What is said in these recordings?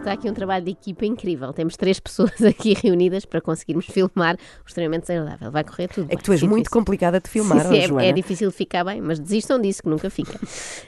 está aqui um trabalho de equipa incrível. Temos três pessoas aqui reunidas para conseguirmos filmar o extremamente desagradável. Vai correr tudo. É que tu és muito complicada de filmar, Sim, sim, é, é difícil ficar bem, mas desistam disso que nunca fica.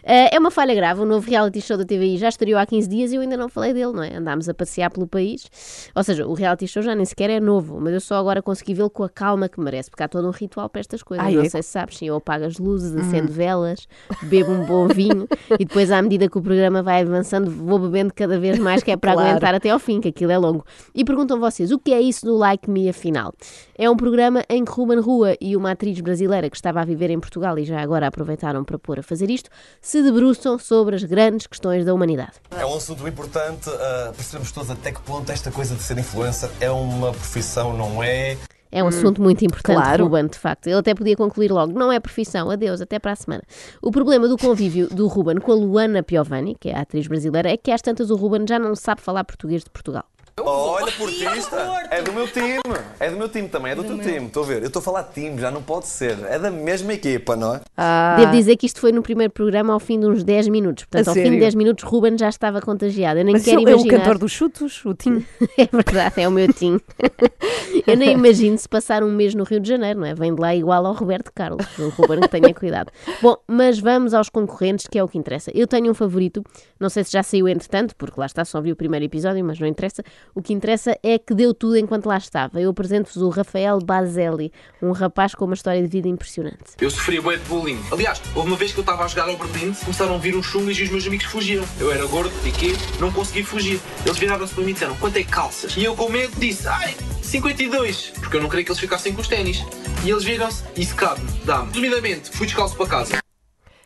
Eh, é uma falha grave. O novo reality show da TVI já estreou há 15 dias e eu ainda não falei dele, não é? Andámos a passear pelo país. Ou seja, o reality show já nem sequer é novo, mas eu só agora consegui vê-lo com a calma que merece, porque há todo um ritual para estas coisas. Ah, não é? sei se sabes, sim, eu apago as luzes, acendo velas, bebo um bom vinho e depois, à medida que o programa vai avançando, vou bebendo cada vez mais, que é para Claro. aguentar até ao fim, que aquilo é longo. E perguntam vocês, o que é isso do Like Me afinal? É um programa em que Ruben Rua e uma atriz brasileira que estava a viver em Portugal e já agora aproveitaram para pôr a fazer isto, se debruçam sobre as grandes questões da humanidade. É um assunto importante, uh, percebemos todos até que ponto esta coisa de ser influencer é uma profissão, não é? É um assunto muito importante, claro. Ruben, de facto. Ele até podia concluir logo. Não é profissão, adeus, até para a semana. O problema do convívio do Ruben com a Luana Piovani, que é a atriz brasileira, é que às tantas o Ruben já não sabe falar português de Portugal. Olha, portista! É do meu time! É do meu time também, é do, teu time. Estou a ver, eu estou a falar de time, já não pode ser. É da mesma equipa, não é? Ah, Devo dizer que isto foi no primeiro programa ao fim de uns 10 minutos. Portanto, A ao fim de sério? 10 minutos, Ruben já estava contagiado. Eu nem mas quero ele é o imaginar. cantor dos chutos, o Tim. É verdade, é o meu tim. Eu nem imagino se passar um mês no Rio de Janeiro, não é? Vem de lá igual ao Roberto Carlos. O Ruben que tenha cuidado. Bom, mas vamos aos concorrentes, que é o que interessa. Eu tenho um favorito, não sei se já saiu entretanto, porque lá está, só vi o primeiro episódio, mas não interessa. O que interessa é que deu tudo enquanto lá estava. Eu apresento-vos o Rafael Bazelli, um rapaz com uma história de vida impressionante. Eu sofria bué de bullying. Aliás, houve uma vez que eu estava a jogar ao Berlim, começaram a vir uns chungas e os meus amigos fugiram. Eu era gordo, piquê, não consegui fugir. Eles viraram-se para mim e disseram, quanto é calças? E eu com medo disse, ai, 52. Porque eu não queria que eles ficassem com os ténis. E eles viram-se, isso cabe-me, dá-me. Resumidamente, fui descalço para casa.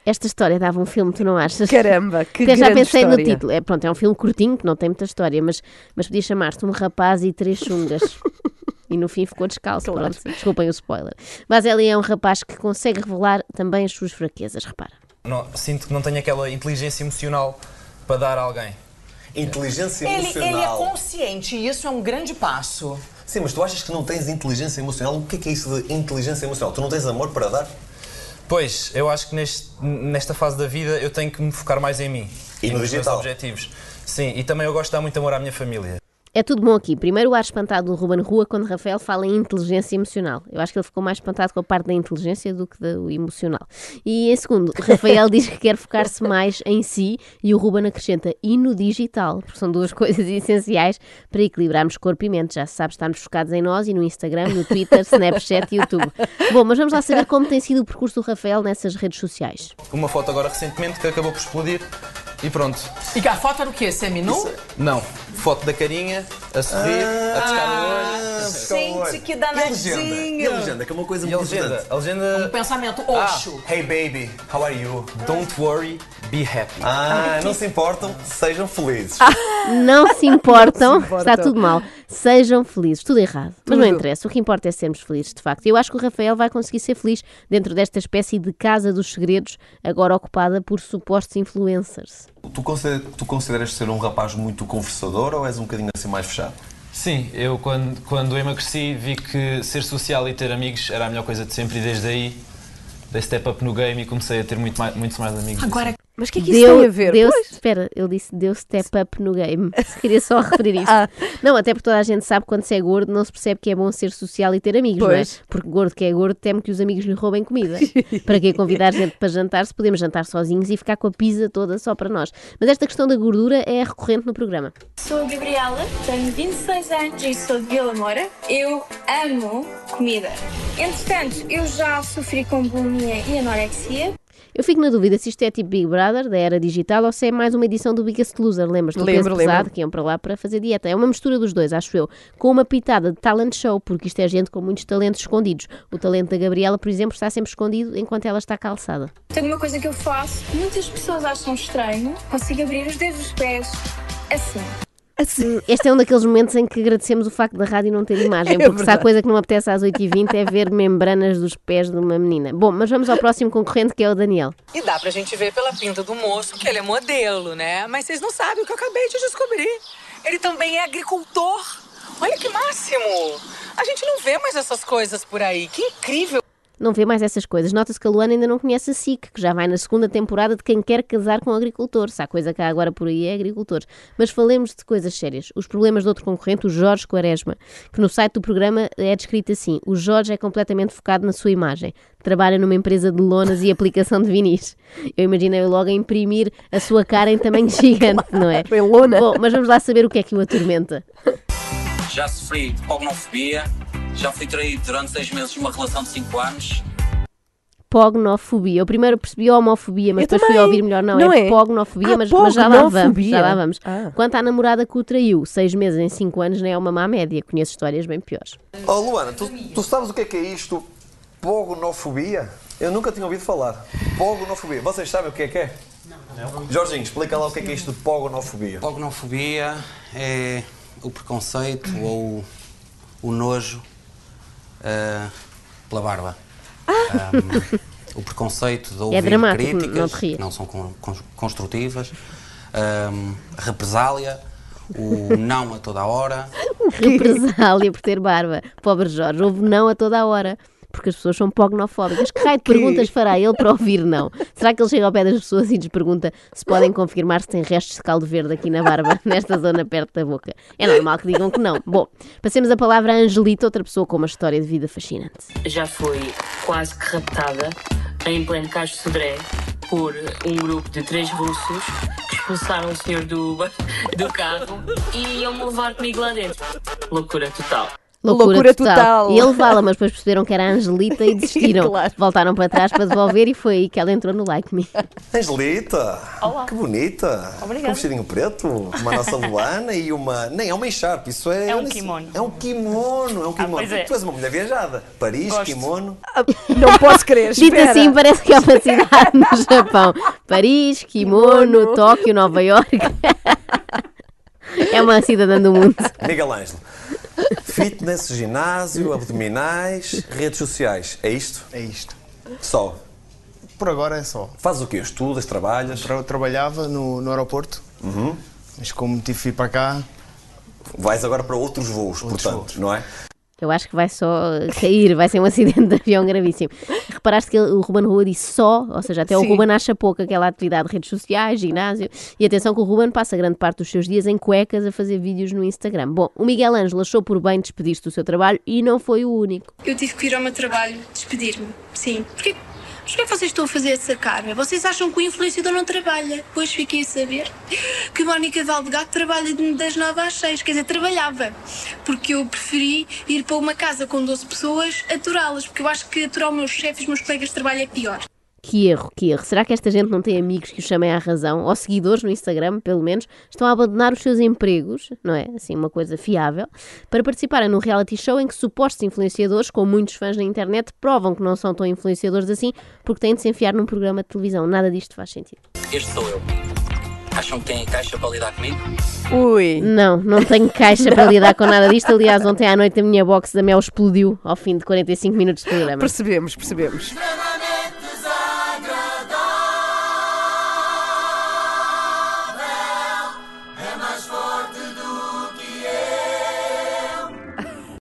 Esta história dava um filme, tu não achas? Caramba, que Até já pensei história. no título. É, pronto, é um filme curtinho, que não tem muita história, mas, mas podia chamar-se Um Rapaz e Três Chungas. e no fim ficou descalço. Claro. Pronto, desculpem o spoiler. Mas ele é um rapaz que consegue revelar também as suas fraquezas, repara. Não, sinto que não tenho aquela inteligência emocional para dar a alguém. Inteligência Ele, emocional. ele é consciente e isso é um grande passo. Sim, mas tu achas que não tens inteligência emocional? O que é que é isso de inteligência emocional? Tu não tens amor para dar? Pois, eu acho que neste- nesta fase da vida eu tenho que me focar mais em mim. E no nos digital? meus objetivos. Sim, e também eu gosto de dar muito amor à minha família. É tudo bom aqui. Primeiro, o ar espantado do Ruben Rua quando Rafael fala em inteligência emocional. Eu acho que ele ficou mais espantado com a parte da inteligência do que do emocional. E em segundo, Rafael diz que quer focar-se mais em si e o Ruben acrescenta e no digital, porque são duas coisas essenciais para equilibrarmos corpo e mente. Já se sabe, estamos focados em nós e no Instagram, no Twitter, Snapchat e YouTube. Bom, mas vamos lá saber como tem sido o percurso do Rafael nessas redes sociais. Uma foto agora recentemente que acabou por explodir e pronto. E a foto era o quê? Seminu? Não, foto da carinha, a sorrir, a piscar no olho. Gente, que E a legenda? E a danadinho. legenda, que é uma coisa E a muito legenda? importante. A legenda. Pensamento Ah, Oxo. Hey baby, how are you? don't worry, be happy. Ah, não se importam, sejam felizes. Importam, Não se importam. está tudo mal. Sejam felizes, tudo errado. Mas não interessa, o que importa é sermos felizes, de facto. E eu acho que o Rafael vai conseguir ser feliz dentro desta espécie de casa dos segredos, agora ocupada por supostos influencers. Tu, consider- tu consideras ser um rapaz muito conversador ou és um bocadinho assim mais fechado? Sim, eu quando, quando emagreci vi que ser social e ter amigos era a melhor coisa de sempre e desde aí dei step up no game e comecei a ter muito mais, muitos mais amigos. Agora, Mas o que é que isso tem a ver? deu, Pois. espera, ele disse deu step up no game. Queria só referir isso. Ah. Não, até porque toda a gente sabe que quando se é gordo não se percebe que é bom ser social e ter amigos, não é? Pois. Porque gordo que é gordo teme que os amigos lhe roubem comida. para que convidar gente para jantar se podemos jantar sozinhos e ficar com a pizza toda só para nós? Mas esta questão da gordura é recorrente no programa. Sou a Gabriela, tenho 26 anos e sou de Vila Moura. Eu amo comida. Entretanto, eu já sofri com bulimia e anorexia. Eu fico na dúvida se isto é tipo Big Brother, da era digital, ou se é mais uma edição do Biggest Loser. Lembras-te do Lembro, peso pesado lembro. que iam para lá para fazer dieta? É uma mistura dos dois, acho eu, com uma pitada de talent show, porque isto é gente com muitos talentos escondidos. O talento da Gabriela, por exemplo, está sempre escondido enquanto ela está calçada. Tenho uma coisa que eu faço, muitas pessoas acham estranho, consigo abrir os dedos dos pés assim. Assim. Este é um daqueles momentos em que agradecemos o facto da rádio não ter imagem, É porque se há coisa que não apetece às 8h20 é ver membranas dos pés de uma menina. Bom, mas vamos ao próximo concorrente que é o Daniel. E dá pra gente ver pela pinta do moço que ele é modelo, né? Mas vocês não sabem o que eu acabei de descobrir. Ele também é agricultor. Olha que máximo! A gente não vê mais essas coisas por aí. Que incrível! Não vê mais essas coisas. Nota-se que a Luana ainda não conhece a SIC, que já vai na segunda temporada de Quem Quer Casar com Agricultor. Se há coisa que há agora por aí é agricultores. Mas falemos de coisas sérias. Os problemas de outro concorrente, o Jorge Quaresma, que no site do programa é descrito assim: o Jorge é completamente focado na sua imagem. Trabalha numa empresa de lonas e aplicação de vinis. Eu imaginei logo a imprimir a sua cara em tamanho gigante, não é? Em lona. Bom, mas vamos lá saber o que é que o atormenta. Já sofri de pognofobia, já fui traído durante seis meses numa relação de cinco anos. Pognofobia. Eu primeiro percebi homofobia, mas Eu depois fui também. ouvir melhor. Não, Não é, é? pognofobia, Ah, mas, mas já lá vamos. pognofobia. Já lá vamos. Ah. Quanto à namorada que o traiu, seis meses em cinco anos não é uma má média. Conheço histórias bem piores. Oh, Luana, tu, tu sabes o que é que é isto? Pogonofobia? Eu nunca tinha ouvido falar. Pogonofobia. Vocês sabem o que é que é? Não. Jorginho, explica lá o que é que é isto de pogonofobia. Pognofobia é o preconceito ou o nojo ah, pela barba. Ahm, o preconceito de ouvir dramático, não críticas rias. que não são con- con- construtivas, ahm, a represália, o não a toda a hora. Represália por ter barba. Pobre Jorge, houve não a toda hora. Porque as pessoas são pognofóbicas. Que raio de perguntas fará ele para ouvir não? Será que ele chega ao pé das pessoas e lhes pergunta se podem confirmar se tem restos de caldo verde aqui na barba, nesta zona perto da boca? É normal que digam que não. Bom, passemos a palavra a Angelita, outra pessoa com uma história de vida fascinante. já fui quase que raptada em pleno Caixo de Sodré por um grupo de três russos que expulsaram o senhor do Uber do carro e iam-me levar comigo lá dentro. Loucura total. Loucura, Loucura total. total. E ele levá-la, mas depois perceberam que era a Angelita e desistiram. Claro. Voltaram para trás para devolver e foi aí que ela entrou no Like Me. Angelita! Olá. Que bonita! Obrigada. Com um vestidinho preto, uma nossa Luana e uma. Nem é uma echarpe, isso é. É um sei- kimono. É um kimono, é um kimono. pois é. Tu és uma mulher viajada. Paris, Gosto. kimono. Não posso crer. Dito espera. assim, parece que é uma cidade no Japão. Paris, kimono, Kimono. Tóquio, Nova York. É uma cidadã do mundo. Miguel Ângelo. Fitness, ginásio, abdominais, redes sociais. É isto? É isto. Só. Por agora é só. Fazes o quê? Estudas, trabalhas? Tra- trabalhava no, no aeroporto, Uhum. mas como tive que ir para cá, Vais agora para outros voos, Outros portanto, voos. não é? Eu acho que vai só cair, vai ser um acidente de avião gravíssimo. Reparaste que ele- o Ruben Rua disse só, ou seja, até o Sim. Ruben acha pouco aquela atividade de redes sociais, ginásio. E atenção que o Ruben passa grande parte dos seus dias em cuecas a fazer vídeos no Instagram. Bom, o Miguel Ângelo achou por bem despedir-se do seu trabalho e não foi o único. Eu tive que ir ao meu trabalho despedir-me. Sim. Porquê? Mas porquê que vocês estão a fazer essa cara? Vocês acham que o influenciador não trabalha? Depois fiquei a saber que Mónica Valdegato trabalha das 9 às 6. Quer dizer, trabalhava. Porque eu preferi ir para uma casa com 12 pessoas aturá-las. Porque eu acho que aturar os meus chefes, os meus colegas de trabalho é pior. Que erro, que erro. Será que esta gente não tem amigos que o chamem à razão? Ou seguidores no Instagram, pelo menos, estão a abandonar os seus empregos, não é? Assim, uma coisa fiável, para participarem num reality show em que supostos influenciadores, com muitos fãs na internet, provam que não são tão influenciadores assim porque têm de se enfiar num programa de televisão. Nada disto faz sentido. Este sou eu. Acham que têm caixa para lidar comigo? Ui. Não, não tenho caixa para lidar com nada disto. Aliás, ontem à noite a minha box da Mel explodiu ao fim de 45 minutos de programa. Percebemos, percebemos.